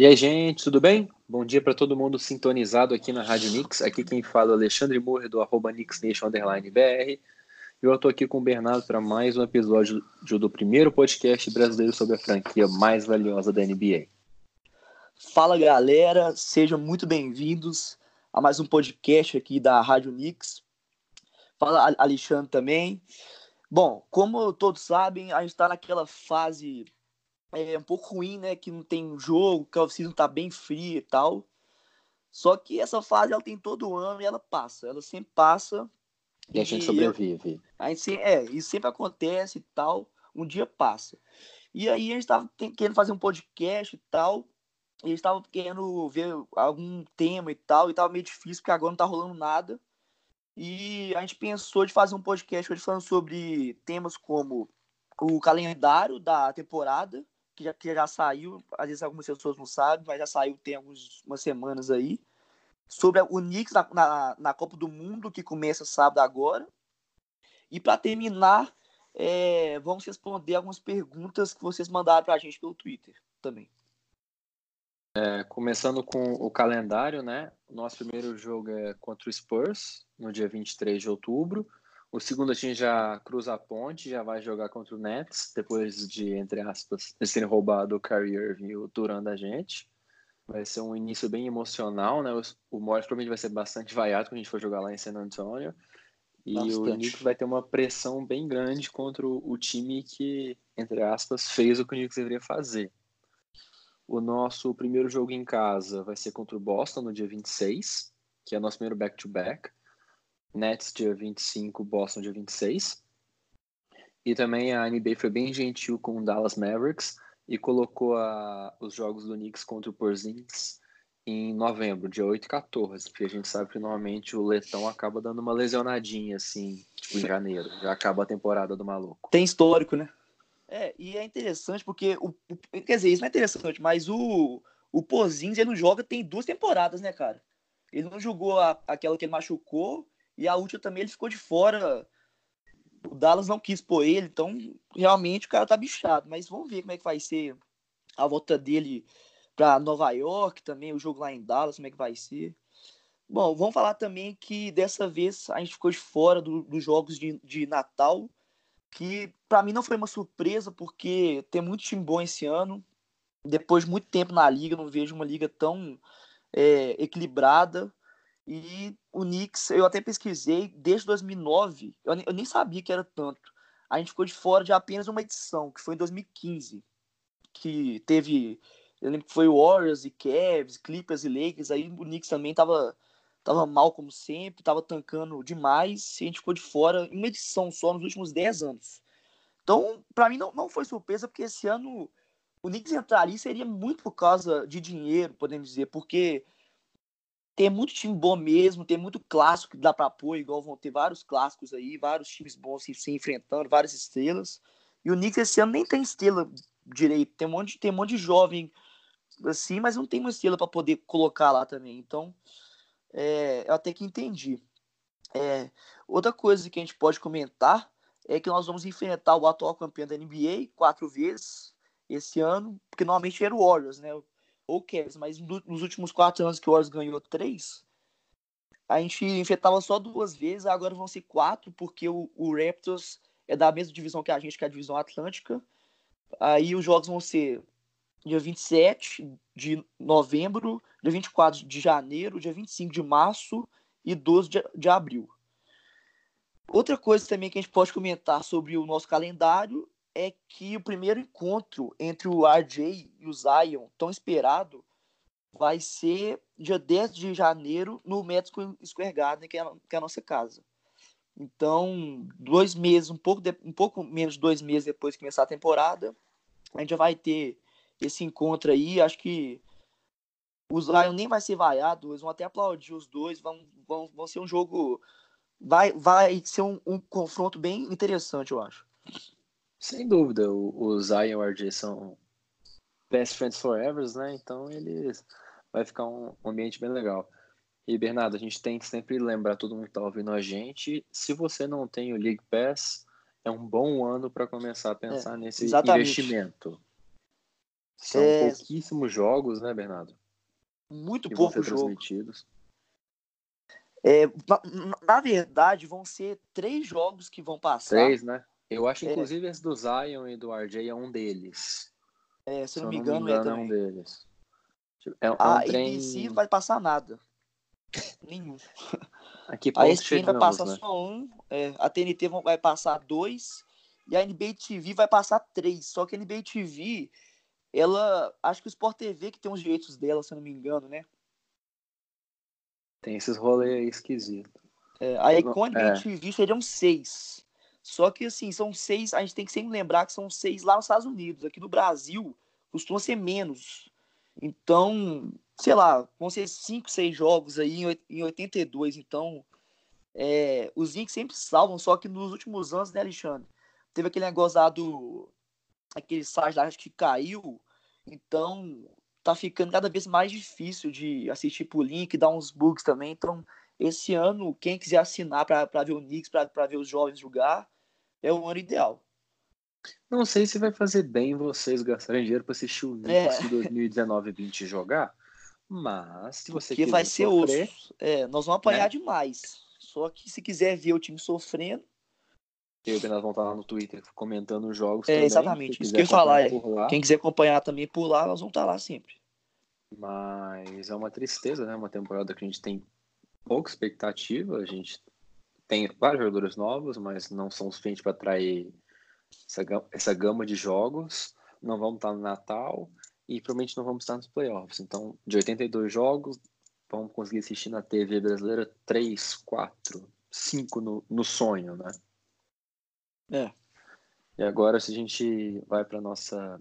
E aí, gente, tudo bem? Bom dia para todo mundo sintonizado aqui na Rádio Nix. Aqui quem fala é Alexandre Moura, do arroba BR. E eu estou aqui com o Bernardo para mais um episódio do primeiro podcast brasileiro sobre a franquia mais valiosa da NBA. Fala, galera. Sejam muito bem-vindos a mais um podcast aqui da Rádio Nix. Fala, Alexandre também. Bom, como todos sabem, a gente está naquela fase é um pouco ruim, né? Que não tem jogo, que a off-season tá bem fria e tal. Só que essa fase ela tem todo ano e ela passa. Ela sempre passa. E, e a gente sobrevive. A gente, é, isso sempre acontece e tal. Um dia passa. E aí a gente tava querendo fazer um podcast e tal. E a gente tava querendo ver algum tema e tal. E tava meio difícil, porque agora não tá rolando nada. E a gente pensou de fazer um podcast hoje falando sobre temas como o calendário da temporada que já, que já saiu, às vezes algumas pessoas não sabem, mas já saiu tem algumas semanas aí, sobre o Knicks na, na, na Copa do Mundo, que começa sábado agora. E para terminar, é, vamos responder algumas perguntas que vocês mandaram para a gente pelo Twitter também. É, começando com o calendário, né? Nosso primeiro jogo é contra o Spurs, no dia 23 de outubro. O segundo time já cruza a ponte, já vai jogar contra o Nets, depois de, entre aspas, eles terem roubado o Kyrie Irving e o Duran da gente. Vai ser um início bem emocional, né? O Morris provavelmente vai ser bastante vaiado quando a gente for jogar lá em San Antonio. E bastante. o Knicks vai ter uma pressão bem grande contra o time que, entre aspas, fez o que o Knicks deveria fazer. O nosso primeiro jogo em casa vai ser contra o Boston no dia 26, que é o nosso primeiro back-to-back. -back. Nets dia 25, Boston dia 26. E também a NBA foi bem gentil com o Dallas Mavericks e colocou a, os jogos do Knicks contra o Porzingis em novembro, dia 8 e 14, porque a gente sabe que normalmente o Letão acaba dando uma lesionadinha assim, tipo em janeiro, já acaba a temporada do maluco. Tem histórico, né? É, e é interessante porque, o, o quer dizer, isso não é interessante, mas o, o Porzingis ele não joga tem duas temporadas, né, cara? Ele não jogou a, aquela que ele machucou e a última também ele ficou de fora. O Dallas não quis pôr ele, então realmente o cara tá bichado. Mas vamos ver como é que vai ser a volta dele para Nova York também, o jogo lá em Dallas, como é que vai ser. Bom, vamos falar também que dessa vez a gente ficou de fora do, dos jogos de, de Natal, que para mim não foi uma surpresa, porque tem muito time bom esse ano. Depois de muito tempo na liga, não vejo uma liga tão é, equilibrada. E o Knicks, eu até pesquisei, desde 2009, eu nem, eu nem sabia que era tanto. A gente ficou de fora de apenas uma edição, que foi em 2015, que teve, eu lembro que foi Warriors e Cavs, Clippers e Lakers, aí o Knicks também tava, tava mal como sempre, tava tancando demais, e a gente ficou de fora em uma edição só nos últimos 10 anos. Então, para mim não, não foi surpresa, porque esse ano o Knicks entrar ali seria muito por causa de dinheiro, podemos dizer, porque tem muito time bom mesmo, tem muito clássico que dá para apoio, igual vão ter vários clássicos aí, vários times bons se, se enfrentando, várias estrelas. E o Knicks esse ano nem tem estrela direito, tem um monte, tem um monte de jovem assim, mas não tem uma estrela para poder colocar lá também. Então, é, eu até que entendi. É, outra coisa que a gente pode comentar é que nós vamos enfrentar o atual campeão da NBA quatro vezes esse ano, porque normalmente era o Warriors, né? Ou Cavs, mas nos últimos quatro anos que o Warriors ganhou três, a gente enfrentava só duas vezes, agora vão ser quatro, porque o, o, Raptors é da mesma divisão que a gente, que é a divisão Atlântica. Aí os jogos vão ser dia 27 de novembro, dia 24 de janeiro, dia 25 de março e 12 de, de abril. Outra coisa também que a gente pode comentar sobre o nosso calendário é que o primeiro encontro entre o RJ e o Zion, tão esperado, vai ser dia 10 de janeiro no Madison Square Garden, que é, a, que é a nossa casa. Então, dois meses, um pouco, de, um pouco menos de dois meses depois de começar a temporada, a gente já vai ter esse encontro aí. Acho que o Zion nem vai ser vaiado, eles vão até aplaudir os dois, vão, vão, vão ser um jogo. Vai, vai ser um, um confronto bem interessante, eu acho. Sem dúvida, o, o Zion e o RJ são best friends forever, né? Então eles vai ficar um ambiente bem legal. E Bernardo, a gente tem que sempre lembrar todo mundo que está ouvindo a gente, se você não tem o League Pass, é um bom ano para começar a pensar é, nesse exatamente. investimento. São é... pouquíssimos jogos, né, Bernardo? Muito poucos jogos. transmitidos. É, na, na, verdade, vão ser três jogos que vão passar. Três, né? Eu acho, é. inclusive, esse do Zion e do RJ é um deles. É, se, se eu não me engano, me engano é, é, um deles. É, é um a trem... ABC vai passar nada. Nenhum. Aqui a ESPN vai passar né? só um, é, a TNT vai passar dois e a NBA TV vai passar três. Só que a NBA TV, ela. Acho que o Sport TV que tem os direitos dela, se eu não me engano, né? Tem esses rolês aí esquisitos. É, a NBA é. TV seriam seis. Só que assim, são seis. A gente tem que sempre lembrar que são seis lá nos Estados Unidos. Aqui no Brasil costuma ser menos. Então, sei lá, vão ser 5, 6 jogos aí em 82. Então, é, os Zincs sempre salvam, só que nos últimos anos, né, Alexandre? Teve aquele negócio lá do. aquele site lá que caiu. Então, tá ficando cada vez mais difícil de assistir por link, dar uns bugs também. Então, esse ano, quem quiser assinar para ver o Knicks, para ver os jovens jogar, é o ano ideal. Não sei se vai fazer bem vocês gastarem dinheiro para assistir o Knicks é. de 2019 20 jogar, mas se você que vai ser sofrer, osso. É, nós vamos apanhar né? demais. Só que se quiser ver o time sofrendo. Eu e nós vamos estar lá no Twitter comentando os jogos. É, também. exatamente. Isso que eu ia falar. É. Quem quiser acompanhar também por lá, nós vamos estar lá sempre. Mas é uma tristeza, né? Uma temporada que a gente tem pouca expectativa. A gente tem vários jogadores novos, mas não são suficientes para atrair essa, essa gama de jogos. Não vamos estar no Natal e provavelmente não vamos estar nos playoffs. Então, de 82 jogos, vamos conseguir assistir na TV brasileira 3, 4, 5 no, no sonho, né? É. E agora, se a gente vai para nossa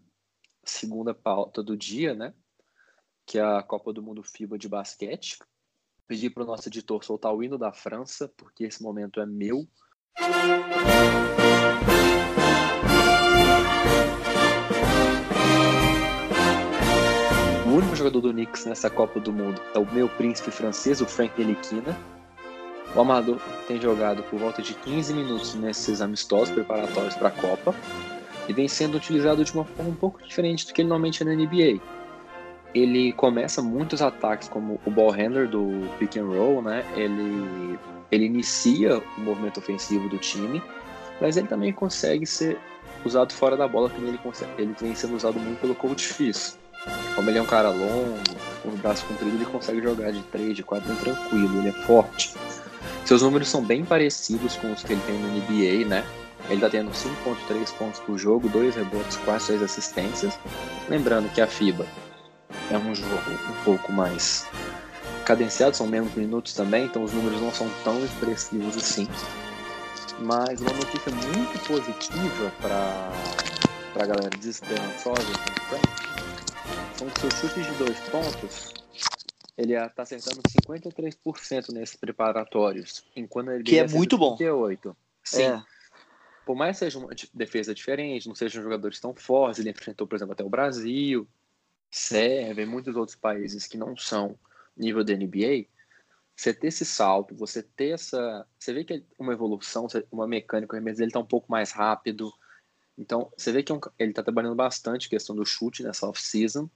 segunda pauta do dia, né? Que é a Copa do Mundo FIBA de basquete. Pedir para o nosso editor soltar o hino da França, porque esse momento é meu. O único jogador do Knicks nessa Copa do Mundo é o meu príncipe francês, o Frank Ntilikina. O Amador tem jogado por volta de 15 minutos nesses amistosos preparatórios para a Copa e vem sendo utilizado de uma forma um pouco diferente do que ele normalmente é na NBA. Ele começa muitos ataques como o ball handler do pick and roll, né? Ele, ele inicia o movimento ofensivo do time, mas ele também consegue ser usado fora da bola, como ele, consegue, ele vem sendo usado muito pelo coach Fizz. Como ele é um cara longo, com os braços compridos, ele consegue jogar de 3, de 4 bem tranquilo, ele é forte. Seus números são bem parecidos com os que ele tem no NBA, né? Ele tá tendo 5.3 pontos por jogo, 2 rebotes, quase 6 assistências. Lembrando que a FIBA é um jogo um pouco mais cadenciado, são menos minutos também, então os números não são tão expressivos assim. Mas uma notícia muito positiva para a galera desesperançosa com o Frank com seus chutes de dois pontos, ele está acertando 53% nesses preparatórios, enquanto ele que é muito 38. bom. Sim. É. Por mais que seja uma defesa diferente, não sejam jogadores tão fortes, ele enfrentou, por exemplo, até o Brasil, Sérvia e muitos outros países que não são nível da NBA, você ter esse salto, você ter essa. Você vê que é uma evolução, uma mecânica, o ele está um pouco mais rápido. Então, você vê que é ele está trabalhando bastante questão do chute nessa off-season.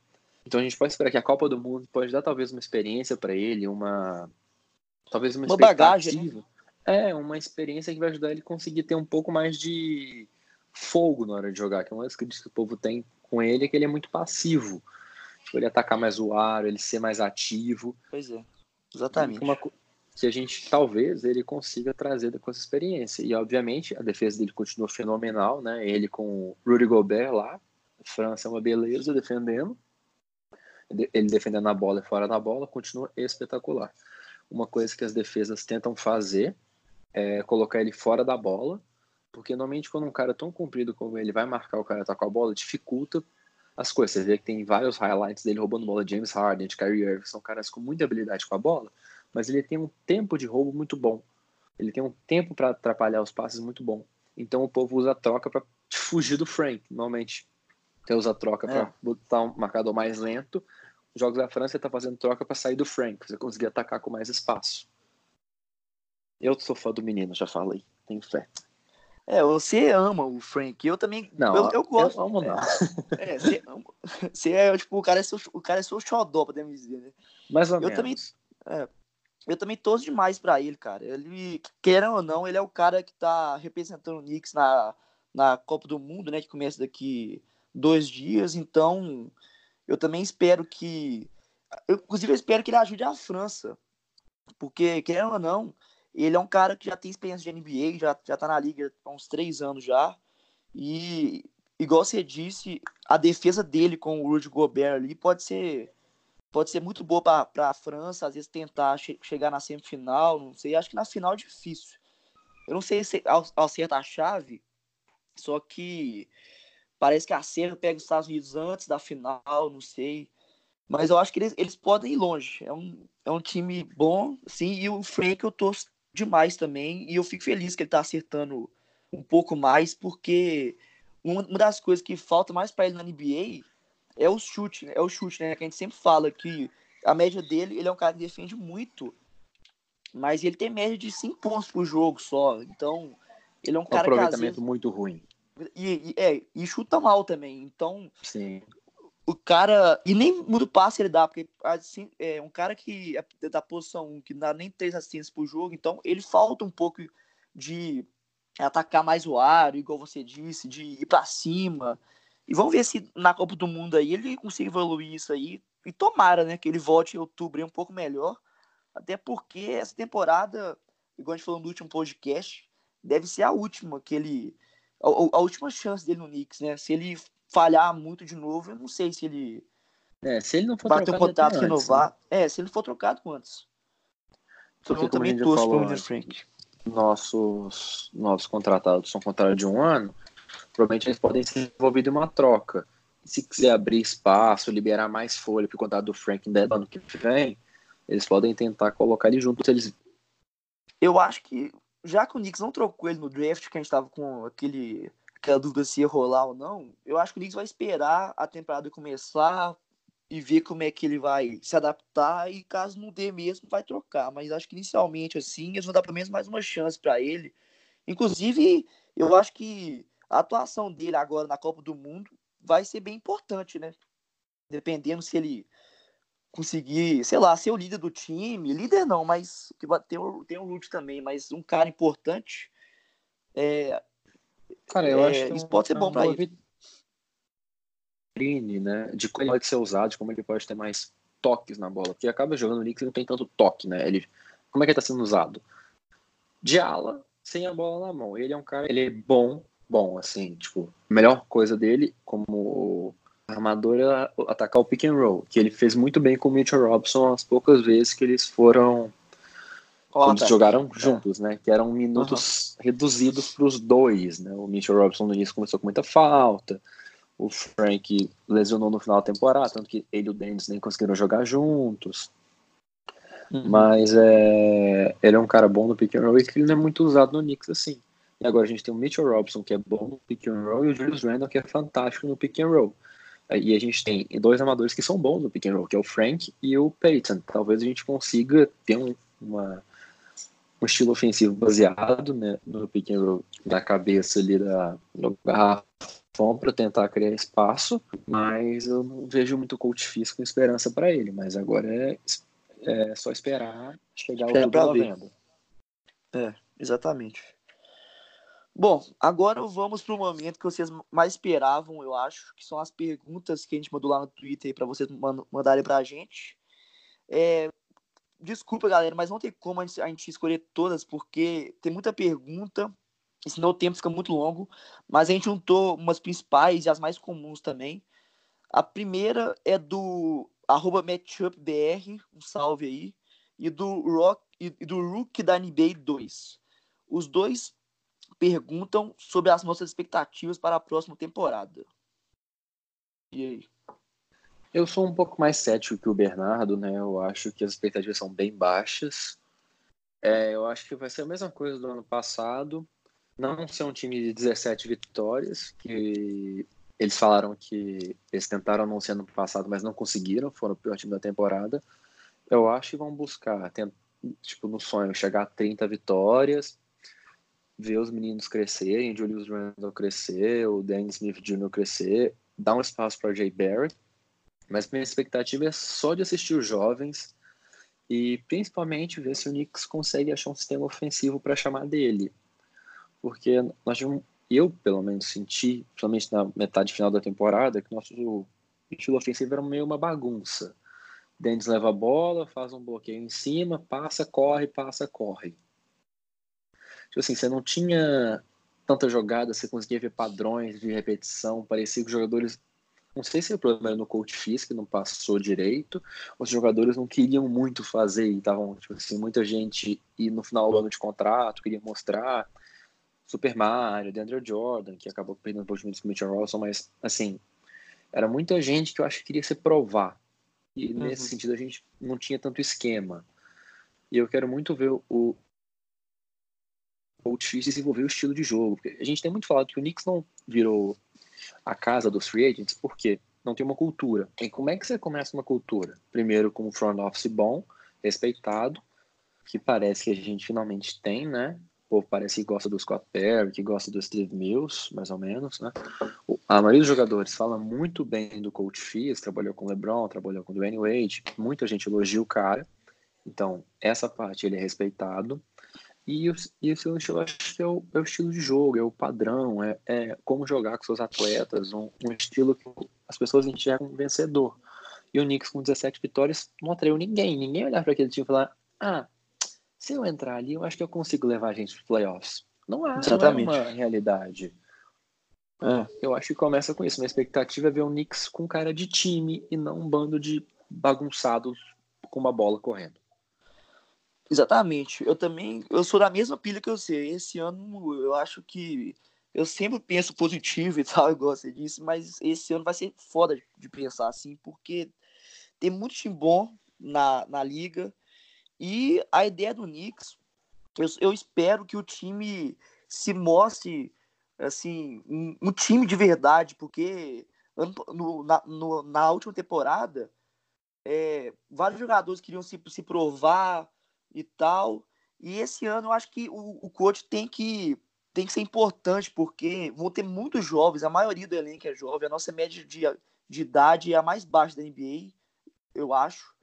Então a gente pode esperar que a Copa do Mundo pode dar talvez uma experiência para ele, uma talvez uma, uma bagagem, né? É, uma experiência que vai ajudar ele a conseguir ter um pouco mais de fogo na hora de jogar, que é uma das críticas que o povo tem com ele, é que ele é muito passivo. Tipo, ele atacar mais o aro, ele ser mais ativo. Pois é, exatamente. Uma, que a gente, talvez, ele consiga trazer com essa experiência. E, obviamente, a defesa dele continua fenomenal, né? Ele com o Rudy Gobert lá, França é uma beleza defendendo ele defendendo a bola e fora da bola, continua espetacular. Uma coisa que as defesas tentam fazer é colocar ele fora da bola, porque normalmente quando um cara é tão comprido como ele vai marcar o cara tá com a bola, dificulta as coisas. Você vê que tem vários highlights dele roubando bola, James Harden, de Kyrie Irving, são caras com muita habilidade com a bola, mas ele tem um tempo de roubo muito bom. Ele tem um tempo para atrapalhar os passes muito bom. Então o povo usa a troca para fugir do Frank. Normalmente você usa a troca é. para botar um marcador mais lento jogos da França está fazendo troca para sair do Frank, você conseguir atacar com mais espaço. Eu sou fã do menino, já falei, tenho fé. É, você ama o Frank. Eu também. Não, eu, eu gosto. Eu amo, não. É, você, ama, você é, tipo, o cara é seu, o cara é seu xodó, podemos dizer, né? Mais ou eu menos. Também, é, eu também torço demais pra ele, cara. Ele, querendo ou não, ele é o cara que tá representando o Knicks na, na Copa do Mundo, né? Que começa daqui dois dias. Então, eu também espero que. Eu, inclusive, eu espero que ele ajude a França. Porque, querendo ou não, ele é um cara que já tem experiência de NBA, já, já tá na liga há uns três anos já. E, igual você disse, a defesa dele com o Rudy Gobert ali pode ser pode ser muito boa para a França, às vezes tentar che chegar na semifinal, não sei, acho que na final é difícil. Eu não sei se ao, acerta a chave, só que parece que a Sérvia pega os Estados Unidos antes da final, não sei. Mas eu acho que eles, eles podem ir longe. É um, é um time bom, sim, e o Frank eu torço demais também. E eu fico feliz que ele tá acertando um pouco mais, porque uma das coisas que falta mais para ele na NBA é o chute, né? É o chute, né? Que a gente sempre fala que a média dele, ele é um cara que defende muito, mas ele tem média de 5 pontos por jogo só. Então, ele é um, um cara aproveitamento que. Aproveitamento muito ruim. E, e, é, e chuta mal também. Então, Sim o cara. E nem muito passe ele dá, porque assim, é um cara que é da posição 1, que não dá nem três assistências por jogo, então ele falta um pouco de atacar mais o ar, igual você disse, de ir para cima. E vamos ver se na Copa do Mundo aí ele consiga evoluir isso aí. E tomara, né, que ele volte em outubro um pouco melhor. Até porque essa temporada, igual a gente falou no último podcast, deve ser a última que ele. A, a última chance dele no Knicks, né? Se ele falhar muito de novo, eu não sei se ele. É, se ele não for bater o contrato renovar. Antes, né? É, se ele for trocado antes. Porque, eu também torço pro Frank. Nossos novos contratados são contratos de um ano, provavelmente eles podem ser envolvidos em uma troca. Se quiser abrir espaço, liberar mais folha para o contrato do Frank no ano que vem, eles podem tentar colocar ele junto. Eles... Eu acho que, já que o Knicks não trocou ele no draft, que a gente estava com aquele aquela dúvida se ia rolar ou não, eu acho que o Knicks vai esperar a temporada começar e ver como é que ele vai se adaptar e caso não dê mesmo, vai trocar. Mas acho que inicialmente, assim, eles vão dar pelo menos mais uma chance para ele. Inclusive, eu acho que a atuação dele agora na Copa do Mundo vai ser bem importante, né? Dependendo se ele conseguir, sei lá, ser o líder do time, líder não, mas que tem o, tem o Lute também, mas um cara importante. É, Cara, eu é, acho que isso pode ser bom para ele. Né, de como ele pode ser usado, de como ele pode ter mais toques na bola. Porque acaba jogando o Knicks e não tem tanto toque, né? Ele, como é que ele tá sendo usado? De ala, sem a bola na mão. Ele é um cara, ele é bom, bom, assim, tipo, a melhor coisa dele como armador é atacar o pick and roll, que ele fez muito bem com o Mitchell Robson as poucas vezes que eles foram eles jogaram é. juntos, né? Que eram minutos uhum. reduzidos para os dois, né? O Mitchell Robinson no início começou com muita falta, o Frank lesionou no final da temporada, tanto que ele e o Dennis nem conseguiram jogar juntos. Uhum. Mas é, ele é um cara bom no pick and roll e que ele não é muito usado no Knicks assim. E agora a gente tem o Mitchell Robinson, que é bom no pick and roll, e o Julius Randle, que é fantástico no pick and roll. E a gente tem dois amadores que são bons no pick and roll, que é o Frank e o Peyton. Talvez a gente consiga ter um, uma um estilo ofensivo baseado né, no pick roll da cabeça ali da, do garrafão para tentar criar espaço, mas eu não vejo muito coach físico com esperança para ele, mas agora é, é só esperar chegar o tudo venda. É, exatamente. Bom, agora vamos para o momento que vocês mais esperavam, eu acho, que são as perguntas que a gente mandou lá no Twitter para vocês mandarem para a gente. É, desculpa, galera, mas não tem como a gente, a gente escolher todas, porque tem muita pergunta, senão o tempo fica muito longo. Mas a gente juntou umas principais e as mais comuns também. A primeira é do arroba matchupbr, um salve aí, e do Rock e do Rook da NBA 2. Os dois perguntam sobre as nossas expectativas para a próxima temporada. E aí? Eu sou um pouco mais cético que o Bernardo, né? Eu acho que as expectativas são bem baixas. É, eu acho que vai ser a mesma coisa do ano passado. Não ser um time de 17 vitórias, que eles falaram que eles tentaram não ser ano passado, mas não conseguiram, foram o pior time da temporada. Eu acho que vão buscar, tipo, no sonho, chegar a 30 vitórias. ver os meninos crescerem, Julius Randle crescer, o Dan Smith Jr. crescer, dar um espaço para Jay Barrett, mas minha expectativa é só de assistir os jovens e principalmente ver se o Knicks consegue achar um sistema ofensivo para chamar dele. Porque nós eu pelo menos senti, principalmente na metade final da temporada, que nosso estilo ofensivo era meio uma bagunça. Dennis leva a bola, faz um bloqueio em cima, passa, corre, passa, corre. Tipo assim, você não tinha tanta jogada, você conseguia ver padrões de repetição, parecia que os jogadores. Não sei se o problema era no coach físico, que não passou direito, os jogadores não queriam muito fazer e estavam, tipo assim, muita gente e no final do ano de contrato, queria mostrar Super Mario, DeAndre Jordan, que acabou perdendo por minutos com o Mitchell Robinson, mas, assim, era muita gente que eu acho que queria se provar. E uhum. nesse sentido a gente não tinha tanto esquema. E eu quero muito ver o, coach desenvolver o estilo de jogo. Porque a gente tem muito falado que o Knicks não virou a casa dos free agents porque não tem uma cultura. E como é que você começa uma cultura? Primeiro com um front office bom, respeitado, que parece que a gente finalmente tem, né? O povo parece que gosta do Scott Perry, que gosta do Steve Mills, mais ou menos, né? A maioria dos jogadores fala muito bem do Coach Fizz, trabalhou com o LeBron, trabalhou com o Dwayne Wade, muita gente elogia o cara. Então, essa parte ele é respeitado. E, o, e esse estilo, acho que é o, é o, estilo de jogo, é o padrão, é, é como jogar com seus atletas, um, um, estilo que as pessoas enxergam vencedor. E o Knicks com 17 vitórias não atraiu ninguém, ninguém olhar para aquele time e falar: ah, se eu entrar ali, eu acho que eu consigo levar a gente para playoffs. Não, há, Exatamente. não é uma realidade. É. Eu acho que começa com isso. Minha expectativa é ver o Knicks com cara de time e não um bando de bagunçados com uma bola correndo. Exatamente. Eu também, eu sou da mesma pilha que sei. Esse ano eu acho que eu sempre penso positivo e tal, igual você disse, mas esse ano vai ser foda de pensar assim, porque tem muito time bom na, na liga e a ideia do Knicks, eu, eu espero que o time se mostre assim, um, um time de verdade, porque no, na, no, na última temporada é, vários jogadores queriam se, se provar, e tal. E esse ano eu acho que o, o coach tem que, tem que ser importante, porque vão ter muitos jovens, a maioria do elenco é jovem, a nossa média de, de idade é a mais baixa da NBA, eu acho.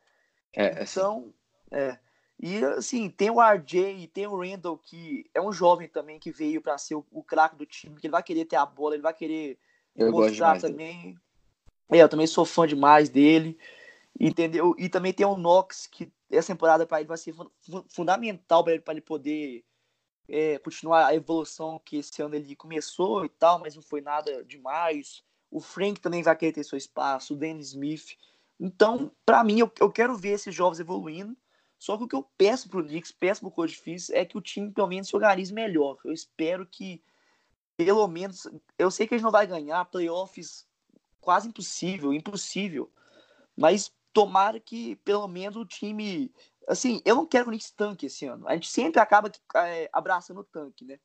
É, é então, é. E assim, tem o RJ, tem o Randall, que é um jovem também que veio para ser o, o craque do time, que ele vai querer ter a bola, ele vai querer eu mostrar também. É, eu também sou fã demais dele. Entendeu? E também tem o Knox, que essa temporada para ele vai ser fundamental para ele, ele poder é, continuar a evolução que esse ano ele começou e tal, mas não foi nada demais. O Frank também vai querer ter seu espaço, o Dennis Smith. Então, para mim, eu, eu quero ver esses jovens evoluindo. Só que o que eu peço pro Knicks, peço pro Coach Fizz, é que o time pelo menos se organize melhor. Eu espero que, pelo menos, eu sei que a gente não vai ganhar playoffs quase impossível, impossível. Mas tomara que pelo menos o time. Assim, eu não quero que o Knicks tanque esse ano. A gente sempre acaba é, abraçando o tanque, né?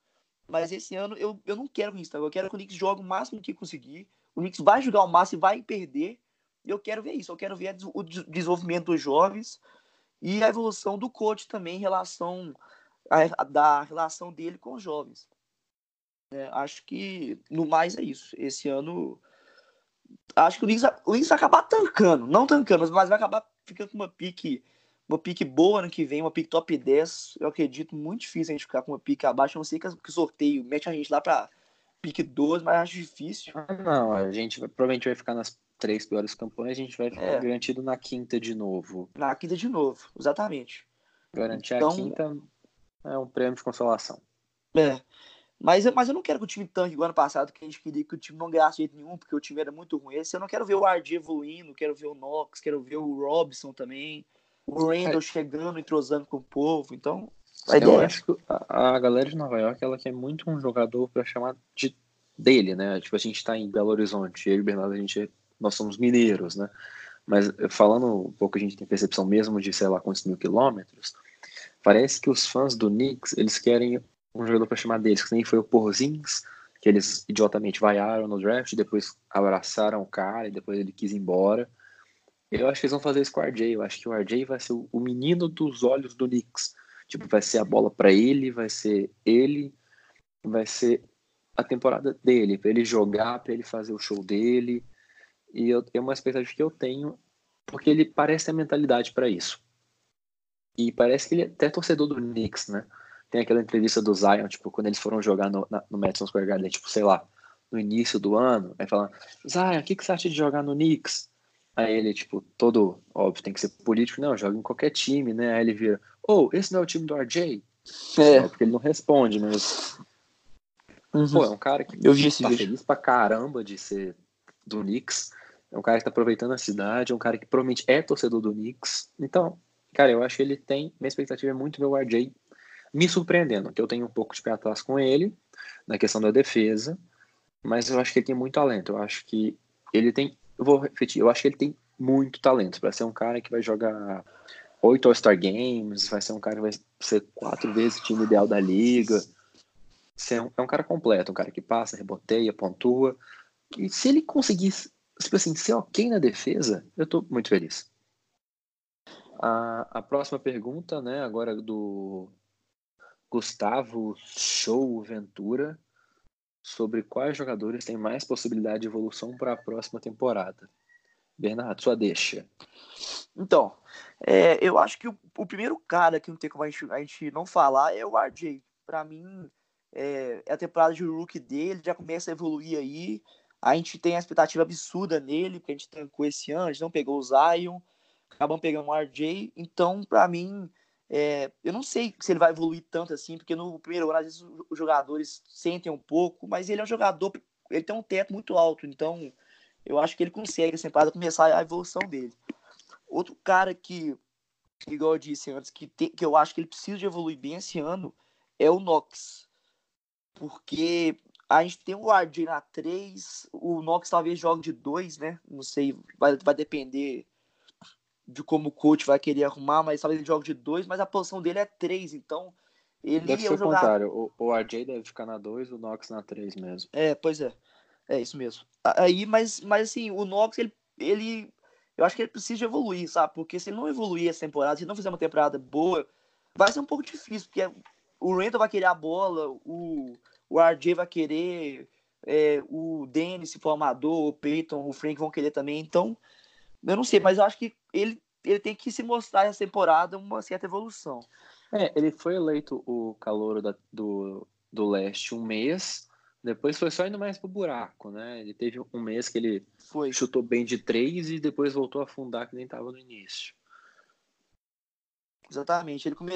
Mas esse ano eu, eu não quero que o Knicks tanque. Eu quero que o Knicks jogue o máximo que conseguir. O Knicks vai jogar o máximo e vai perder. E eu quero ver isso. Eu quero ver o desenvolvimento dos jovens e a evolução do coach também em relação a, da relação dele com os jovens. É, acho que no mais é isso. Esse ano acho que o Knicks, o Knicks vai acabar tancando, não tancando, mas vai acabar ficando com uma pique, uma pique boa ano que vem, uma pique top 10. Eu acredito muito difícil a gente ficar com uma pique abaixo. Eu não sei que, que sorteio mete a gente lá pra pique 12, mas acho difícil. Ah, não, a gente provavelmente vai ficar nas três piores campanhas, a gente vai ficar é. garantido na quinta de novo. Na quinta de novo, exatamente. Garantir então, a quinta é um prêmio de consolação. É. Mas, mas eu não quero que o time tanque igual ano passado, que a gente queria que o time não ganhasse jeito nenhum, porque o time era muito ruim. Esse eu não quero ver o RD evoluindo, quero ver o Knox, quero ver o Robson também, o Randall é. chegando, entrosando com o povo. Então, a eu é acho que a, a, galera de Nova York ela quer muito um jogador para chamar de dele, né? Tipo, a gente tá em Belo Horizonte, eu e o Bernardo, a gente, nós somos mineiros, né? Mas falando um pouco, a gente tem percepção mesmo de, sei lá, quantos mil quilômetros, parece que os fãs do Knicks, eles querem um jogador para chamar deles, que nem foi o Porzins, que eles idiotamente vaiaram no draft, depois abraçaram o cara e depois ele quis ir embora. Eu acho que eles vão fazer isso com o RJ. Eu acho que o RJ vai ser o menino dos olhos do Knicks. Tipo, vai ser a bola para ele, vai ser ele vai ser a temporada dele, para ele jogar, para ele fazer o show dele. E eu, é uma expectativa que eu tenho, porque ele parece ter mentalidade para isso. E parece que ele é até torcedor do Knicks, né? Tem aquela entrevista do Zion, tipo, quando eles foram jogar no, na, no Madison Square Garden, tipo, sei lá, no início do ano, aí falando, Zion, o que, que você acha de jogar no Knicks? Aí ele, tipo, todo, óbvio, tem que ser político, não, joga em qualquer time, né? Aí ele vira, oh, esse não é o time do RJ? É. Não, porque ele não responde, mas. Uhum. Pô, é um cara que eu vi esse tá vídeo. feliz pra caramba de ser do Knicks. É um cara que tá aproveitando a cidade, é um cara que provavelmente é torcedor do Knicks. Então, cara, eu acho que ele tem. Minha expectativa é muito ver o RJ me surpreendendo, que eu tenho um pouco de pé atrás com ele, na questão da defesa, mas eu acho que ele tem muito talento. Eu acho que ele tem. Eu vou repetir, eu acho que ele tem muito talento para ser um cara que vai jogar oito All-Star Games, vai ser um cara que vai ser quatro vezes o time ideal da liga. É um, é um cara completo, um cara que passa, reboteia, pontua. E se ele conseguir, tipo assim, ser ok na defesa, eu tô muito feliz. A, a próxima pergunta, né, agora do Gustavo Show Ventura, sobre quais jogadores têm mais possibilidade de evolução para a próxima temporada. Bernardo, sua deixa. Então, é, eu acho que o, o, primeiro cara que não tem como a gente, a gente não falar é o RJ. Para mim, é, é, a temporada de rookie dele, já começa a evoluir aí. A gente tem a expectativa absurda nele, porque a gente trancou esse ano, a gente não pegou o Zion, acabamos pegando o RJ. Então, para mim, é, eu não sei se ele vai evoluir tanto assim, porque no primeiro ano, às vezes, os jogadores sentem um pouco, mas ele é um jogador, ele tem um teto muito alto, então eu acho que ele consegue, essa temporada, começar a evolução dele. Outro cara que, igual eu disse antes, que, tem, que eu acho que ele precisa de evoluir bem esse ano é o Knox. Porque a gente tem o RJ na 3, o Knox talvez jogue de 2, né? Não sei, vai, vai depender de como o coach vai querer arrumar, mas talvez ele jogue de 2, mas a posição dele é 3, então ele deve ser o jogar... contrário. O, o RJ deve ficar na 2, o Knox na 3 mesmo. É, pois é. É isso mesmo. Aí, mas, mas assim, o Knox, ele, ele. Eu acho que ele precisa evoluir, sabe? Porque se ele não evoluir essa temporada, se não fizer uma temporada boa, vai ser um pouco difícil, porque o Randall vai querer a bola, o, o RJ vai querer, é, o Dennis, se for amador, o Peyton, o Frank vão querer também. Então, eu não sei, mas eu acho que ele, ele tem que se mostrar essa temporada uma certa evolução. É, ele foi eleito o calor do, do leste um mês depois foi só indo mais pro buraco, né? Ele teve um mês que ele foi. chutou bem de três e depois voltou a afundar que nem tava no início. Exatamente. Ele come...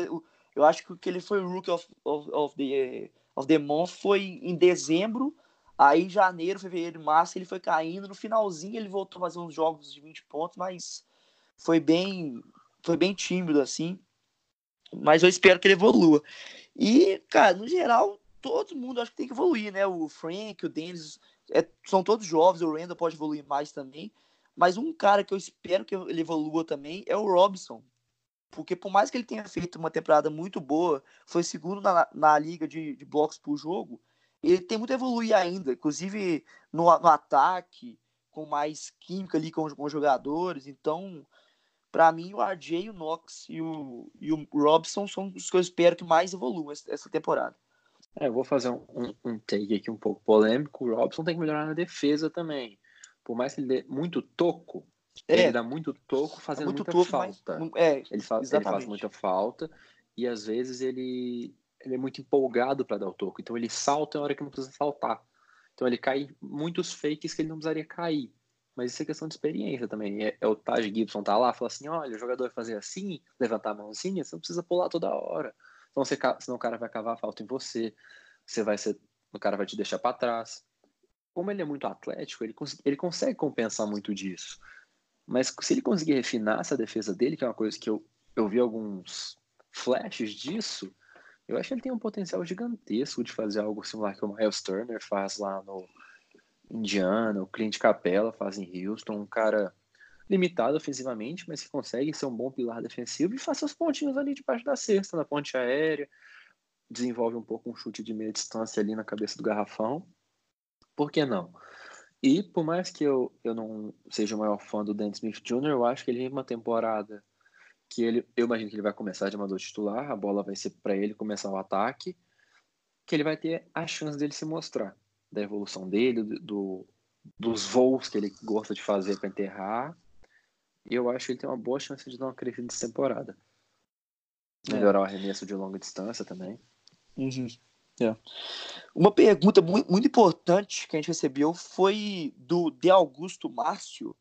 Eu acho que ele foi o Rookie of, of, of, the, of the Month foi em dezembro. Aí, janeiro, fevereiro, março, ele foi caindo. No finalzinho, ele voltou a fazer uns jogos de 20 pontos, mas foi bem, foi bem tímido, assim. Mas eu espero que ele evolua. E, cara, no geral, todo mundo acho que tem que evoluir, né? O Frank, o Dennis, é, são todos jovens, o Randall pode evoluir mais também. Mas um cara que eu espero que ele evolua também é o Robson. Porque por mais que ele tenha feito uma temporada muito boa, foi segundo na, na liga de, de blocos por jogo, ele tem muito a evoluir ainda, inclusive no, no ataque, com mais química ali com, com os jogadores. Então, para mim, o RJ, o Knox e o, e o Robson são os que eu espero que mais evoluam essa temporada. É, eu vou fazer um, um, um, take aqui um pouco polêmico. O Robson tem que melhorar na defesa também. Por mais que ele dê muito toco, é. ele dá muito toco fazendo muito muita toco, falta. Mas, é, ele, faz, ele faz muita falta e às vezes ele, ele é muito empolgado para dar o toco. Então ele salta na hora que não precisa saltar. Então ele cai muitos fakes que ele não precisaria cair. Mas isso é questão de experiência também. É, é o Taj Gibson tá lá, fala assim: olha, o jogador vai fazer assim, levantar a mãozinha, você não precisa pular toda hora. Então, você, senão o cara vai cavar a falta em você, você vai ser, o cara vai te deixar para trás. Como ele é muito atlético, ele, ele consegue compensar muito disso. Mas se ele conseguir refinar essa defesa dele, que é uma coisa que eu, eu vi alguns flashes disso, eu acho que ele tem um potencial gigantesco de fazer algo similar que o Miles Turner faz lá no Indiana, o Clint Capella faz em Houston, um cara limitado ofensivamente, mas que consegue ser um bom pilar defensivo e faz seus pontinhos ali debaixo da cesta, na ponte aérea, desenvolve um pouco um chute de meia distância ali na cabeça do garrafão. Por que não? E por mais que eu, eu não seja o maior fã do Dan Smith Jr., eu acho que ele em uma temporada que ele, eu imagino que ele vai começar de amador titular, a bola vai ser para ele começar o ataque, que ele vai ter a chance dele se mostrar, da evolução dele, do, dos voos que ele gosta de fazer para enterrar. E eu acho que ele tem uma boa chance de dar uma crescida nessa temporada. É. Melhorar é. o arremesso de longa distância também. Uhum. É. Uma pergunta muito, muito importante que a gente recebeu foi do De Augusto Márcio,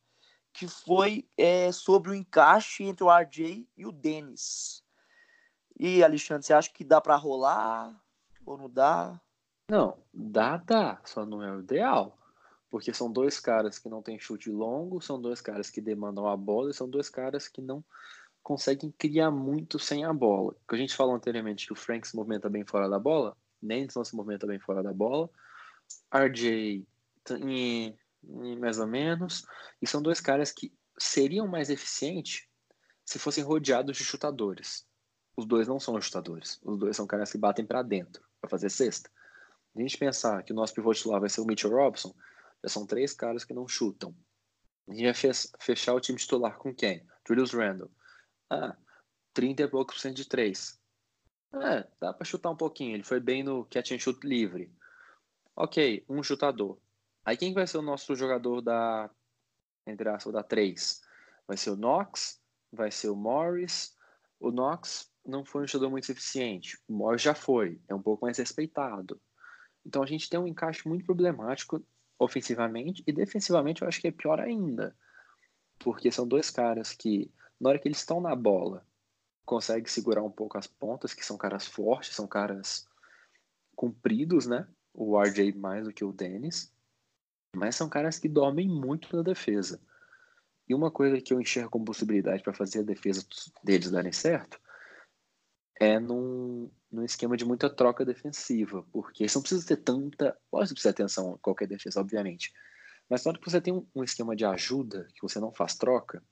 que foi é, sobre o encaixe entre o RJ e o Denis. E, Alexandre, você acha que dá para rolar ou não dá? Não, dá, dá, só não é o ideal. Porque são dois caras que não têm chute longo, são dois caras que demandam a bola e são dois caras que não conseguem criar muito sem a bola. Que a gente falou anteriormente que o Frank se movimenta bem fora da bola, Nenson se movimenta bem fora da bola, RJ mais ou menos, e são dois caras que seriam mais eficientes se fossem rodeados de chutadores. Os dois não são chutadores, os dois são caras que batem para dentro para fazer cesta. A gente pensar que o nosso pivô titular vai ser o Mitchell Robson, já são três caras que não chutam. A gente vai fechar o time titular com quem? Julius Randle. Ah, 30 e poucos por cento de três. É, dá para chutar um pouquinho. Ele foi bem no catch and shoot livre. Ok, um chutador. Aí quem vai ser o nosso jogador da entre aspas, da 3? Vai ser o Knox, vai ser o Morris. O Knox não foi um jogador muito eficiente. O Morris já foi, é um pouco mais respeitado. Então a gente tem um encaixe muito problemático ofensivamente e defensivamente eu acho que é pior ainda. Porque são dois caras que, na hora que eles estão na bola, conseguem segurar um pouco as pontas, que são caras fortes, são caras compridos, né? O RJ mais do que o Dennis. Mas são caras que dormem muito na defesa. E uma coisa que eu enxergo como possibilidade para fazer a defesa deles darem certo é num, num esquema de muita troca defensiva, porque você não precisa ter tanta. Pode precisar ter atenção a qualquer defesa, obviamente. Mas na hora que você tem um, esquema de ajuda, que você não faz troca,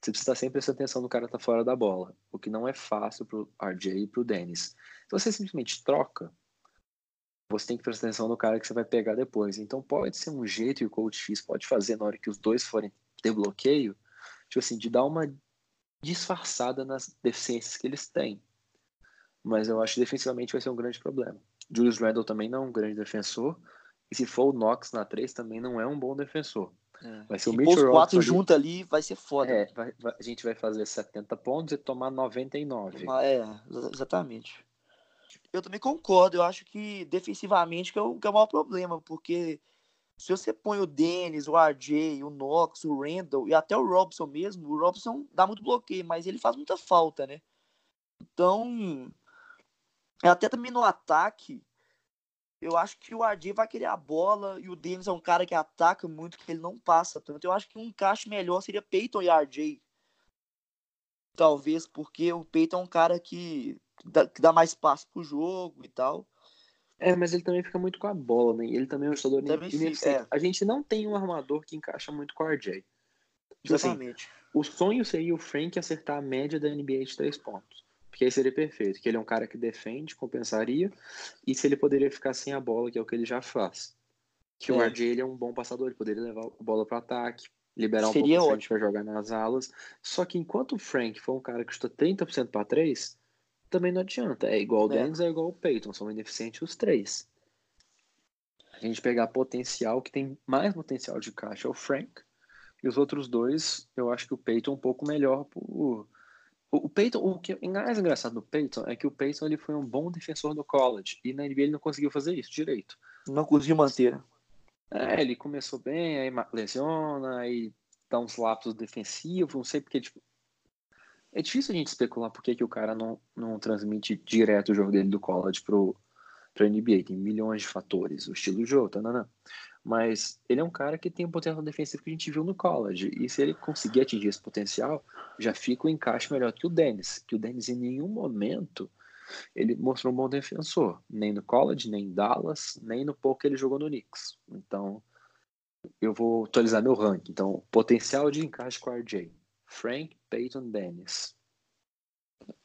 você precisa sempre prestando atenção no cara que tá fora da bola, o que não é fácil pro RJ e pro Dennis. Se você simplesmente troca, você tem que prestar atenção no cara que você vai pegar depois. Então pode ser um jeito e o coach X pode fazer na hora que os dois forem ter bloqueio, tipo assim, de dar uma disfarçada nas deficiências que eles têm mas eu acho que defensivamente vai ser um grande problema. Julius Randle também não é um grande defensor, e se for o Knox na 3 também não é um bom defensor. É. Vai ser se o Mitchell os quatro juntos ali, vai ser foda. É, vai, vai, a gente vai fazer 70 pontos e tomar 99. É, exatamente. Eu também concordo, eu acho que defensivamente que é o, que é o maior problema, porque se você põe o Dennis, o RJ, o Knox, o Randall e até o Robson mesmo, o Robson dá muito bloqueio, mas ele faz muita falta, né? Então, até também no ataque, eu acho que o RJ vai querer a bola e o Dennis é um cara que ataca muito, que ele não passa tanto. Eu acho que um encaixe melhor seria Peyton e RJ. Talvez porque o Peyton é um cara que dá, que dá mais espaço pro jogo e tal. É, mas ele também fica muito com a bola, né? Ele também é um jogador fica, é. A gente não tem um armador que encaixa muito com o RJ. Tipo assim, Exatamente. Assim, o sonho seria o Frank acertar a média da NBA de três pontos. Porque aí seria perfeito, que ele é um cara que defende, compensaria, e se ele poderia ficar sem a bola, que é o que ele já faz. Que é. o RJ ele é um bom passador, ele poderia levar a bola para ataque, liberar seria um pouco de para jogar nas alas. Só que enquanto o Frank for um cara que chuta 30% para 3, também não adianta. É igual o é. Dennis, é igual o Peyton, são ineficientes os três. A gente pegar potencial, que tem mais potencial de caixa é o Frank, e os outros dois, eu acho que o Peyton é um pouco melhor por o Peyton, o que é mais engraçado do Peyton é que o Peyton ele foi um bom defensor do college e na NBA ele não conseguiu fazer isso direito. Não conseguiu manter. É, ele começou bem, aí lesiona, aí dá uns lapsos defensivos, não sei porque, tipo, é difícil a gente especular por que, que o cara não, não transmite direto o jogo dele do college pro, pro NBA. Tem milhões de fatores, o estilo de jogo, não. Mas ele é um cara que tem um potencial defensivo que a gente viu no college. E se ele conseguir atingir esse potencial, já fica o um encaixe melhor que o Dennis. Que o Dennis em nenhum momento ele mostrou um bom defensor. Nem no college, nem em Dallas, nem no pouco que ele jogou no Knicks. Então, eu vou atualizar meu ranking. Então, potencial de encaixe com o RJ. Frank, Peyton, Dennis.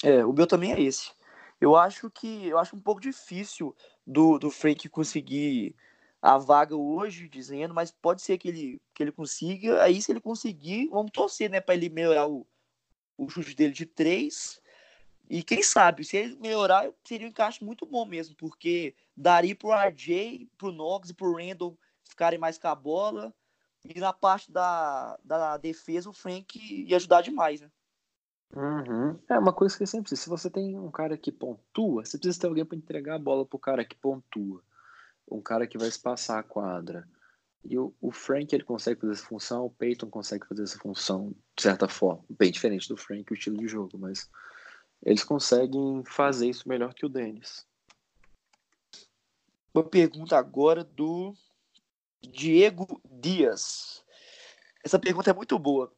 É, o meu também é esse. Eu acho que eu acho um pouco difícil do, do Frank conseguir a vaga hoje, dizendo, mas pode ser que ele, que ele consiga. Aí, se ele conseguir, vamos torcer, né, para ele melhorar o, o chute dele de três E quem sabe, se ele melhorar, seria um encaixe muito bom mesmo, porque daria pro RJ, pro Knox e pro Randall ficarem mais com a bola. E na parte da, da defesa, o Frank ia ajudar demais, né? Uhum. É uma coisa que sempre Se você tem um cara que pontua, você precisa ter alguém para entregar a bola pro cara que pontua. Um cara que vai espaçar a quadra. E o, o Frank ele consegue fazer essa função, o Peyton consegue fazer essa função de certa forma. Bem diferente do Frank, o estilo de jogo, mas eles conseguem fazer isso melhor que o Dennis. Uma pergunta agora do Diego Dias. Essa pergunta é muito boa.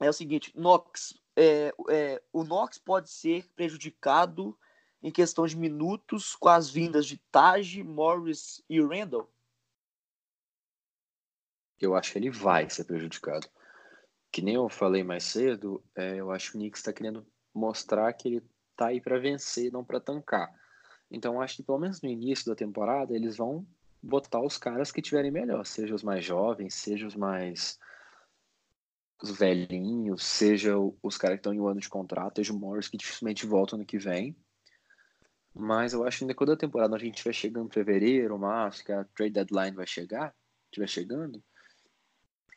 É o seguinte, Knox, é, é, o Knox pode ser prejudicado em questão de minutos com as vindas de Taj, Morris e Randall? Eu acho que ele vai ser prejudicado. Que nem eu falei mais cedo, é, eu acho que o Knicks está querendo mostrar que ele tá aí para vencer, não para tancar. Então acho que pelo menos no início da temporada eles vão botar os caras que tiverem melhor, seja os mais jovens, seja os mais os velhinhos, seja os caras que estão em um ano de contrato, seja o Morris que dificilmente volta no que vem. Mas eu acho que ainda quando a temporada a gente estiver chegando em fevereiro, março, que a trade deadline vai chegar, estiver chegando,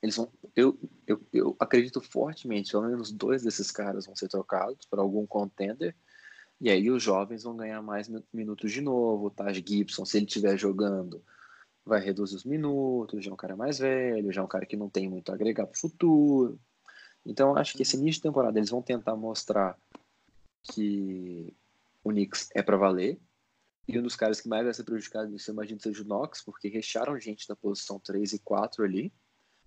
eles vão. Eu, eu, eu acredito fortemente, pelo menos dois desses caras vão ser trocados para algum contender. E aí os jovens vão ganhar mais minutos de novo. O Taj Gibson, se ele estiver jogando, vai reduzir os minutos. Já é um cara mais velho, já é um cara que não tem muito a agregar para o futuro. Então acho que esse início de temporada eles vão tentar mostrar que o Knicks é para valer. E um dos caras que mais vai ser prejudicado nisso, eu imagino, seja o Knox, porque recharam gente da posição 3 e 4 ali.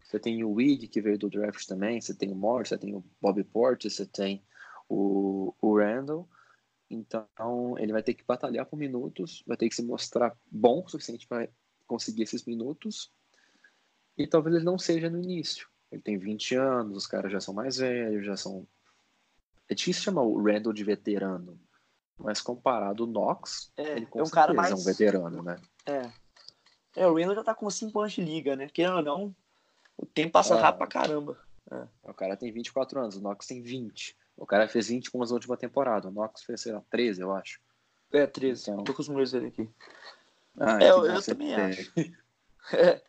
Você tem o Wig, que veio do draft também, você tem o Morris, você tem o Bobby Porter, você tem o, o Randall. Então, ele vai ter que batalhar por minutos, vai ter que se mostrar bom o suficiente para conseguir esses minutos. E talvez ele não seja no início. Ele tem 20 anos, os caras já são mais velhos, já são. É difícil chamar o Randall de veterano, mas comparado ao Knox, é, ele com é um cara mais... é um veterano, né? É. É, o Randall já tá com 5 anos de liga, né? Querendo ou não, o tempo passa é. rápido pra caramba. É. O cara tem 24 anos, o Knox tem 20. O cara fez 20 com as última temporada. O Knox fez, sei lá, 13, eu acho. É, 13. Então... Tô com os números dele aqui. Ah, é, eu, eu também tem. acho. É.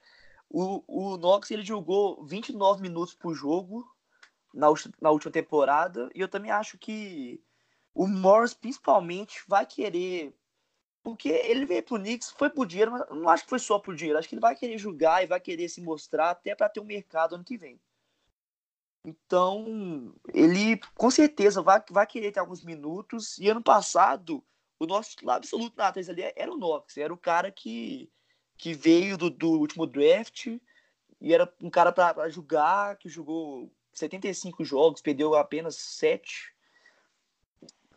O, o Knox ele jogou 29 minutos por jogo na, na última temporada. E eu também acho que o Morris, principalmente, vai querer. Porque ele veio pro Knicks, foi por dinheiro, mas não acho que foi só por dinheiro. Acho que ele vai querer jogar e vai querer se mostrar até para ter um mercado ano que vem. Então, ele com certeza vai, vai querer ter alguns minutos. E ano passado, o nosso titular absoluto na ali era o Knox. Era o cara que, que veio do, do último draft e era um cara para jogar, que jogou 75 jogos, perdeu apenas 7.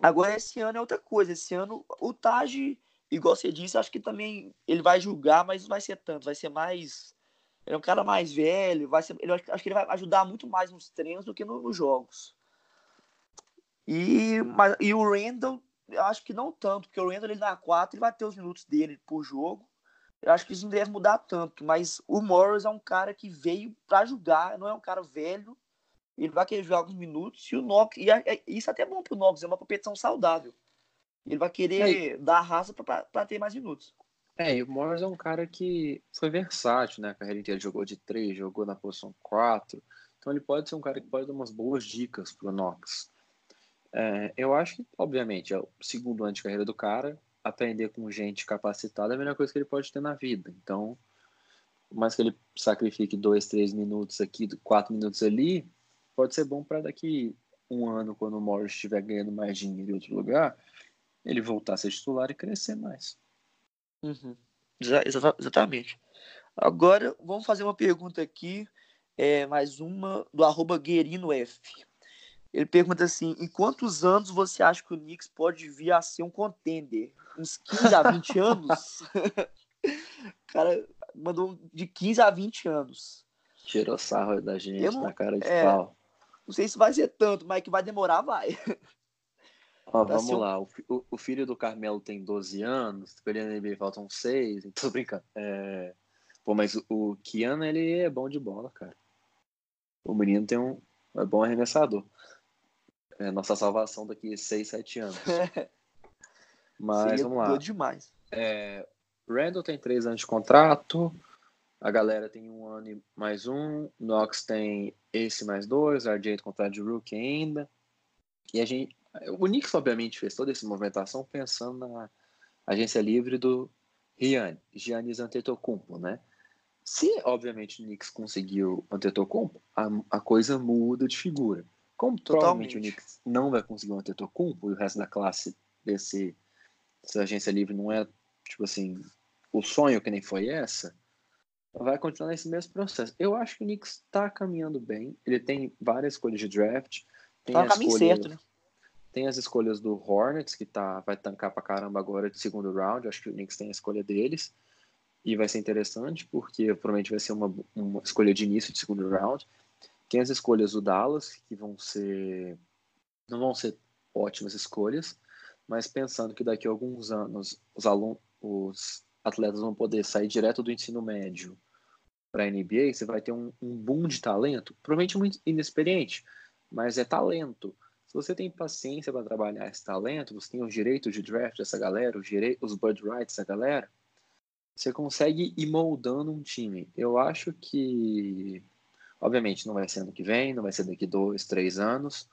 Agora, esse ano é outra coisa. Esse ano, o Taj, igual você disse, acho que também ele vai julgar, mas não vai ser tanto. Vai ser mais ele é um cara mais velho, vai ser, ele, acho que ele vai ajudar muito mais nos treinos do que no, nos jogos. E, mas, e o Randall, eu acho que não tanto, porque o Randall ele na 4 ele vai ter os minutos dele por jogo. Eu acho que isso não deve mudar tanto, mas o Morris é um cara que veio para jogar, não é um cara velho. Ele vai querer jogar alguns minutos e o Nox, e é, é, isso é até bom pro Nox, é uma competição saudável. Ele vai querer dar raça para ter mais minutos. É, e o Morris é um cara que foi versátil, né? A carreira inteira jogou de 3, jogou na posição 4. Então ele pode ser um cara que pode dar umas boas dicas pro Knox. É, eu acho que, obviamente, é o segundo ano de carreira do cara. Aprender com gente capacitada é a melhor coisa que ele pode ter na vida. Então, por mais que ele sacrifique dois, três minutos aqui, quatro minutos ali, pode ser bom para daqui um ano, quando o Morris estiver ganhando mais dinheiro em outro lugar, ele voltar a ser titular e crescer mais. Uhum. exatamente. Agora, vamos fazer uma pergunta aqui, é, mais uma, do arroba GuerinoF. Ele pergunta assim, em quantos anos você acha que o Knicks pode vir a ser um contender? Uns 15 a 20 anos? o cara mandou de 15 a 20 anos. Tirou sarro da gente não, na cara de é, pau. Não sei se vai ser tanto, mas que vai demorar, vai. Ó, vamos lá, o, o, filho do Carmelo tem 12 anos, ele na NBA faltam 6, então tô brincando. É... Pô, mas o, Kiana, ele é bom de bola, cara. O menino tem um é bom arremessador. é nossa salvação daqui 6, 7 anos. Mas Seria vamos lá. demais. É, Randall tem três anos de contrato. A galera tem um ano e mais um. Knox tem esse mais dois. RJ contrato de rookie ainda. E a gente. O Knicks, obviamente, fez toda essa movimentação pensando na agência livre do Rian, Giannis Antetokounmpo, né? Se, obviamente, o Knicks conseguiu Antetokounmpo, a, a coisa muda de figura. Como provavelmente o Knicks não vai conseguir Antetokounmpo e o resto da classe desse, dessa agência livre não é, tipo assim, o sonho que nem foi essa, vai continuar nesse mesmo processo. Eu acho que o Knicks está caminhando bem. Ele tem várias escolhas de draft. Tem tá no caminho escolha, certo, né? Tem as escolhas do Hornets, que tá, vai tancar pra caramba agora de segundo round. Acho que o Knicks tem a escolha deles. E vai ser interessante, porque provavelmente vai ser uma, uma escolha de início de segundo round. Tem as escolhas do Dallas, que vão ser. Não vão ser ótimas escolhas, mas pensando que daqui a alguns anos os alunos, os atletas vão poder sair direto do ensino médio para a NBA, você vai ter um, um boom de talento, provavelmente muito inexperiente, mas é talento se você tem paciência para trabalhar esse talento, você tem os direitos de draft dessa galera, os, os bird rights dessa galera, você consegue ir moldando um time. Eu acho que, obviamente, não vai ser ano que vem, não vai ser daqui dois, três anos.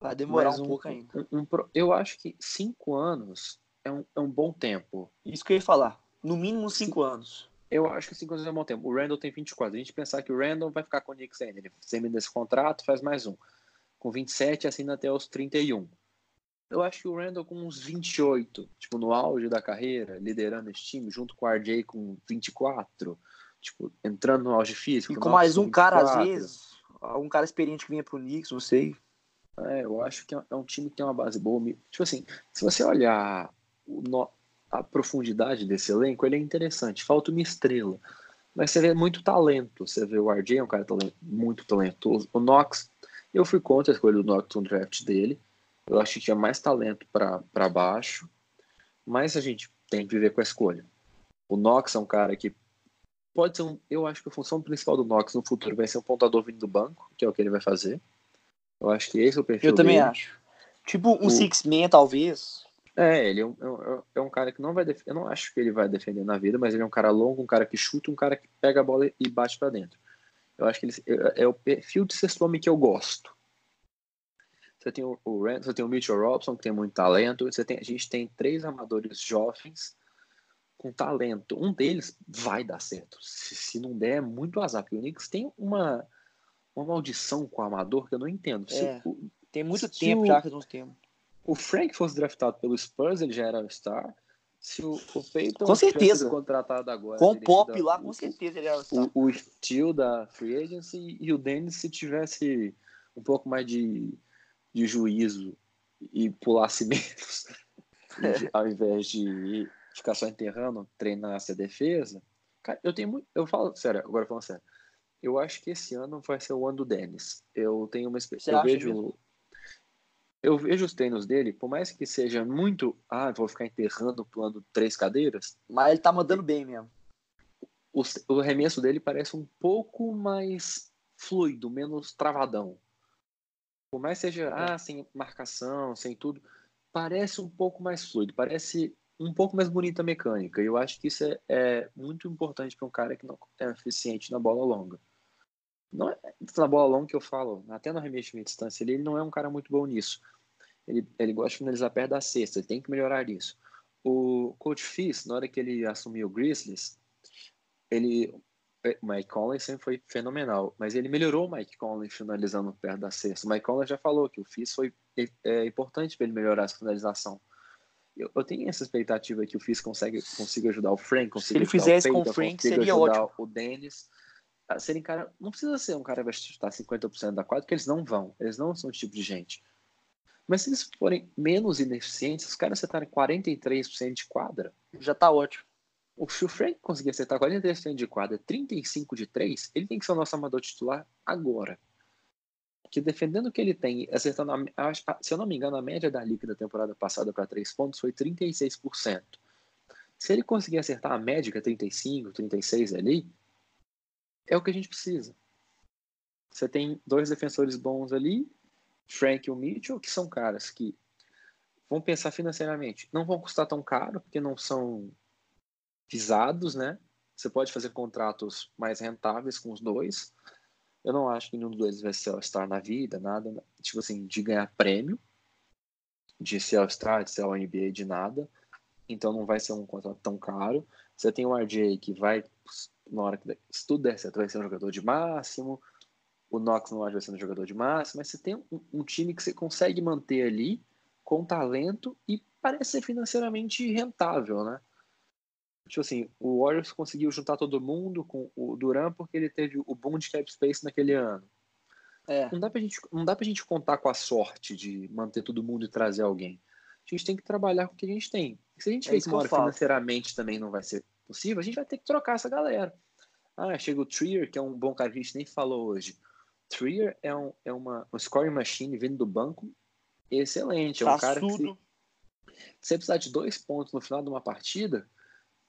Vai demorar um, um, pouco ainda. Um, um, eu acho que cinco anos é um, é um bom tempo. Isso que eu ia falar. No mínimo cinco anos. Eu acho que cinco anos é um bom tempo. O Randall tem 24. A gente pensar que o Randall vai ficar com o Knicks ainda. Ele termina esse contrato, faz mais um com 27 assina até os 31. Eu acho que o Randall com uns 28, tipo, no auge da carreira, liderando esse time, junto com o RJ com 24, tipo, entrando no auge físico. E com mais um 24. cara, às vezes, algum cara experiente que vinha pro Knicks, não sei. É, eu acho que é um time que tem uma base boa. Tipo assim, se você olhar o, a profundidade desse elenco, ele é interessante. Falta uma estrela. Mas você vê muito talento. Você vê o RJ, é um cara muito talentoso. O Knox eu fui contra a escolha do Norton draft dele. Eu acho que tinha mais talento para baixo. Mas a gente tem que viver com a escolha. O Knox é um cara que pode ser um. Eu acho que a função principal do Knox no futuro vai ser um pontador vindo do banco, que é o que ele vai fazer. Eu acho que esse é o perfil. Eu também dele. acho. Tipo um o... six-man, talvez. É, ele é um, é, é um, cara que não vai defender. Eu não acho que ele vai defender na vida, mas ele é um cara longo, um cara que chuta, um cara que pega a bola e bate para dentro. Eu acho que ele é, o perfil de sexto homem que eu gosto. Você tem o, o Rand, você tem o Mitchell Robson, que tem muito talento. Você tem, a gente tem três amadores jovens com talento. Um deles vai dar certo. Se, se não der, é muito azar. Porque o Knicks tem uma, uma maldição com o amador que eu não entendo. É, o, tem muito tempo o, já que nós temos. O Frank fosse draftado pelo Spurs, ele já era star. Se o, o Peyton com certeza. contratado agora. Com o Pop lá, com certeza ele era. O, o Steel da Free Agency e o Dennis, se tivesse um pouco mais de, de juízo e pulasse menos, é. ao invés de ficar só enterrando, treinasse a defesa. Cara, eu tenho muito. Eu falo sério, agora falando sério. Eu acho que esse ano vai ser o ano do Dennis. Eu tenho uma experiência. Eu vejo. Mesmo? Eu vejo os treinos dele, por mais que seja muito, ah, vou ficar enterrando, pulando três cadeiras. Mas ele tá mandando bem mesmo. O, o arremesso dele parece um pouco mais fluido, menos travadão. Por mais que seja, ah, sem marcação, sem tudo, parece um pouco mais fluido, parece um pouco mais bonita a mecânica. E eu acho que isso é, é muito importante para um cara que não é eficiente na bola longa. Não é na bola longa que eu falo, até no arremesso de distância, ele, ele não é um cara muito bom nisso. Ele, ele gosta de finalizar perto da cesta, ele tem que melhorar isso. O Coach Fizz, na hora que ele assumiu o Grizzlies, ele, o Mike Conley sempre foi fenomenal, mas ele melhorou o Mike Conley finalizando perto da cesta. O Mike Conley já falou que o Fizz foi é, é importante para ele melhorar essa finalização. Eu, eu, tenho essa expectativa que o Fizz consegue, consiga ajudar o Frank, consiga Se ele fizesse com o Frank, seria ótimo. O Dennis. Serem cara, não precisa ser um cara que vai chutar 50% da quadra, porque eles não vão. Eles não são o tipo de gente. Mas se eles forem menos ineficientes, os caras acertarem 43% de quadra. Já tá ótimo. O, se o Frank conseguir acertar 43% de quadra, 35% de 3, ele tem que ser o nosso amador titular agora. Que defendendo o que ele tem, acertando, a, se eu não me engano, a média da liga da temporada passada para 3 pontos foi 36%. Se ele conseguir acertar a média, 35, 36 ali, é o que a gente precisa. Você tem dois defensores bons ali, Frank e o Mitchell, que são caras que vão pensar financeiramente, não vão custar tão caro, porque não são visados, né? Você pode fazer contratos mais rentáveis com os dois. Eu não acho que nenhum dos dois vai ser All-Star na vida, nada, tipo assim, de ganhar prêmio, de ser All-Star, de ser All-NBA, de nada. Então não vai ser um contrato tão caro. Você tem o RJ que vai, na hora que se tudo der certo, vai ser um jogador de máximo. O Knox não vai ser um jogador de máximo, mas você tem um, um time que você consegue manter ali com talento e parece ser financeiramente rentável, né? Tipo assim, o Warriors conseguiu juntar todo mundo com o Duran porque ele teve o boom de cap space naquele ano. É. Não, dá pra gente, não dá pra gente contar com a sorte de manter todo mundo e trazer alguém. A gente tem que trabalhar com o que a gente tem. Se a gente é que uma hora financeiramente também não vai ser possível, a gente vai ter que trocar essa galera. Ah, chega o Trier, que é um bom cara que a gente nem falou hoje. Trier é, um, é uma um scoring machine vindo do banco excelente. É um cara que se, se precisar de dois pontos no final de uma partida,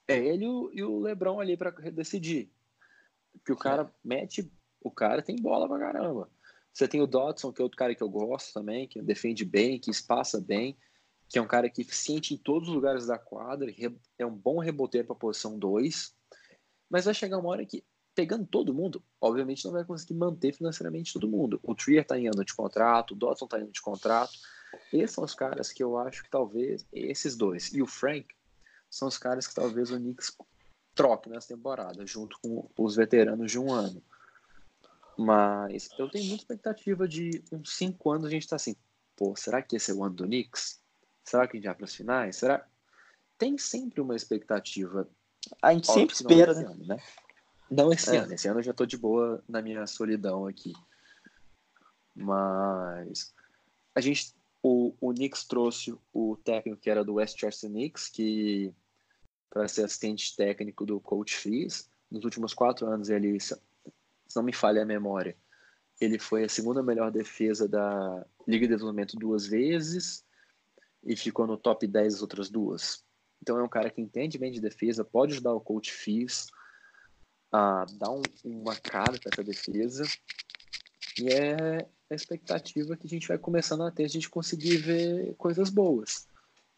é ele e o Lebron ali para decidir. Que o cara mete, o cara tem bola pra caramba. Você tem o Dodson, que é outro cara que eu gosto também, que defende bem, que espaça bem, que é um cara que é eficiente em todos os lugares da quadra, é um bom reboteiro para posição 2. Mas vai chegar uma hora que, pegando todo mundo, obviamente não vai conseguir manter financeiramente todo mundo. O Trier está em ano de contrato, o Dodson está em ano de contrato. Esses são os caras que eu acho que talvez, esses dois, e o Frank, são os caras que talvez o Knicks troque nessa temporada, junto com os veteranos de um ano. Mas eu tenho muita expectativa de uns cinco anos a gente tá assim, pô, será que esse é o ano do Knicks? Será que a gente vai para as finais? Será? Tem sempre uma expectativa. A gente sempre espera, né? Ano, né? Não esse é. ano. Esse ano eu já tô de boa na minha solidão aqui. Mas a gente, o, o Knicks trouxe o técnico que era do Westchester Knicks, que para ser assistente técnico do Coach Fizz. Nos últimos quatro anos, ele, se não me falha a memória, ele foi a segunda melhor defesa da Liga de Desenvolvimento duas vezes e ficou no top 10 as outras duas. Então é um cara que entende bem de defesa, pode ajudar o Coach Fizz a dar um, uma cara para essa defesa. E é a expectativa que a gente vai começando a ter, a gente conseguir ver coisas boas.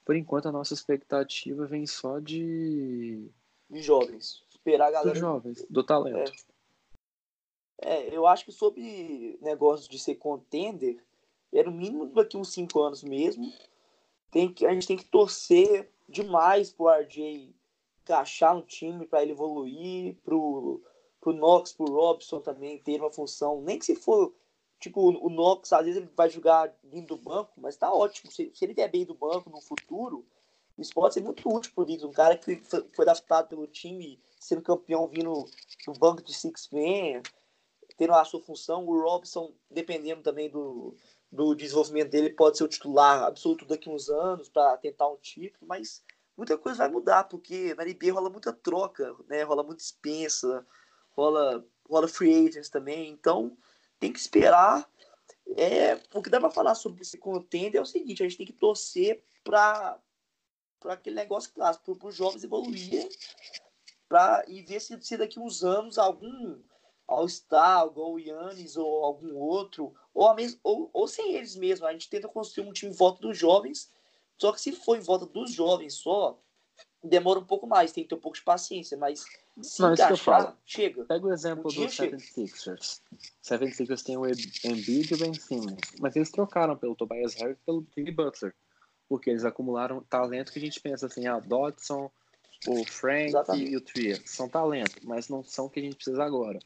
Por enquanto, a nossa expectativa vem só de. De jovens. Esperar a galera. Dos jovens, do talento. É. é, eu acho que sobre negócio de ser contender, era o mínimo daqui uns 5 anos mesmo. Tem que, a gente tem que torcer demais pro RJ encaixar no time para ele evoluir, pro, pro Knox, pro Robson também ter uma função, nem que se for Tipo, o Knox, às vezes ele vai jogar vindo do banco, mas tá ótimo. Se, se ele vier bem do banco no futuro, isso pode ser muito útil pro Knicks. Um cara que foi, foi adaptado pelo time, sendo campeão vindo do banco de Six Man, tendo a sua função. O Robson, dependendo também do, do desenvolvimento dele, pode ser o titular absoluto daqui uns anos para tentar um título, mas muita coisa vai mudar, porque na NBA rola muita troca, né? rola muita dispensa, rola, rola free agents também. Então, tem que esperar. É, o que dá para falar sobre esse contender é o seguinte: a gente tem que torcer para aquele negócio clássico, para os jovens evoluírem pra, e ver se, se daqui uns anos algum All-Star, igual o Yannis ou algum outro, ou, a mes, ou, ou sem eles mesmo. A gente tenta construir um time em volta dos jovens, só que se for em volta dos jovens só, demora um pouco mais, tem que ter um pouco de paciência, mas se não, encaixar, isso que eu falo. chega. Pega o exemplo um do 76ers. 76ers tem o Embiid e o Ben Simmons, mas eles trocaram pelo Tobias Harris e pelo Jimmy Butler, porque eles acumularam talento que a gente pensa assim, ah, Dodson, o Frank Exatamente. e o Trier são talento, mas não são o que a gente precisa agora.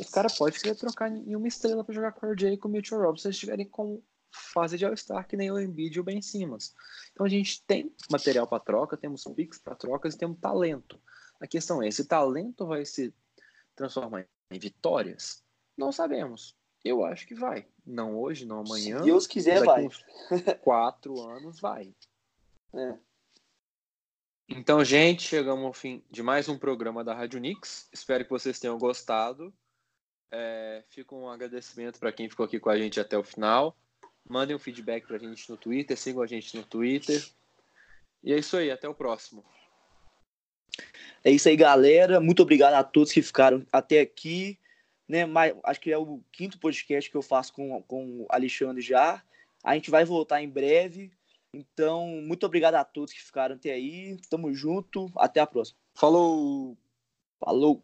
Os caras podem querer trocar em uma estrela para jogar com o RJ e com o Mitchell Robinson se eles estiverem com fase de All-Star, que nem o Embiid e o Ben Simmons. Então a gente tem material para troca, temos picks para trocas e temos talento. A questão é: esse talento vai se transformar em vitórias? Não sabemos. Eu acho que vai. Não hoje, não amanhã. Se Deus quiser, vai. Quatro anos vai. É. Então, gente, chegamos ao fim de mais um programa da Rádio Nix. Espero que vocês tenham gostado. É, fica um agradecimento para quem ficou aqui com a gente até o final. Mandem um feedback para a gente no Twitter, sigam a gente no Twitter. E é isso aí, até o próximo. É isso aí, galera. Muito obrigado a todos que ficaram até aqui. né? Mas, acho que é o quinto podcast que eu faço com, com o Alexandre já. A gente vai voltar em breve. Então, muito obrigado a todos que ficaram até aí. Tamo junto. Até a próxima. Falou! Falou!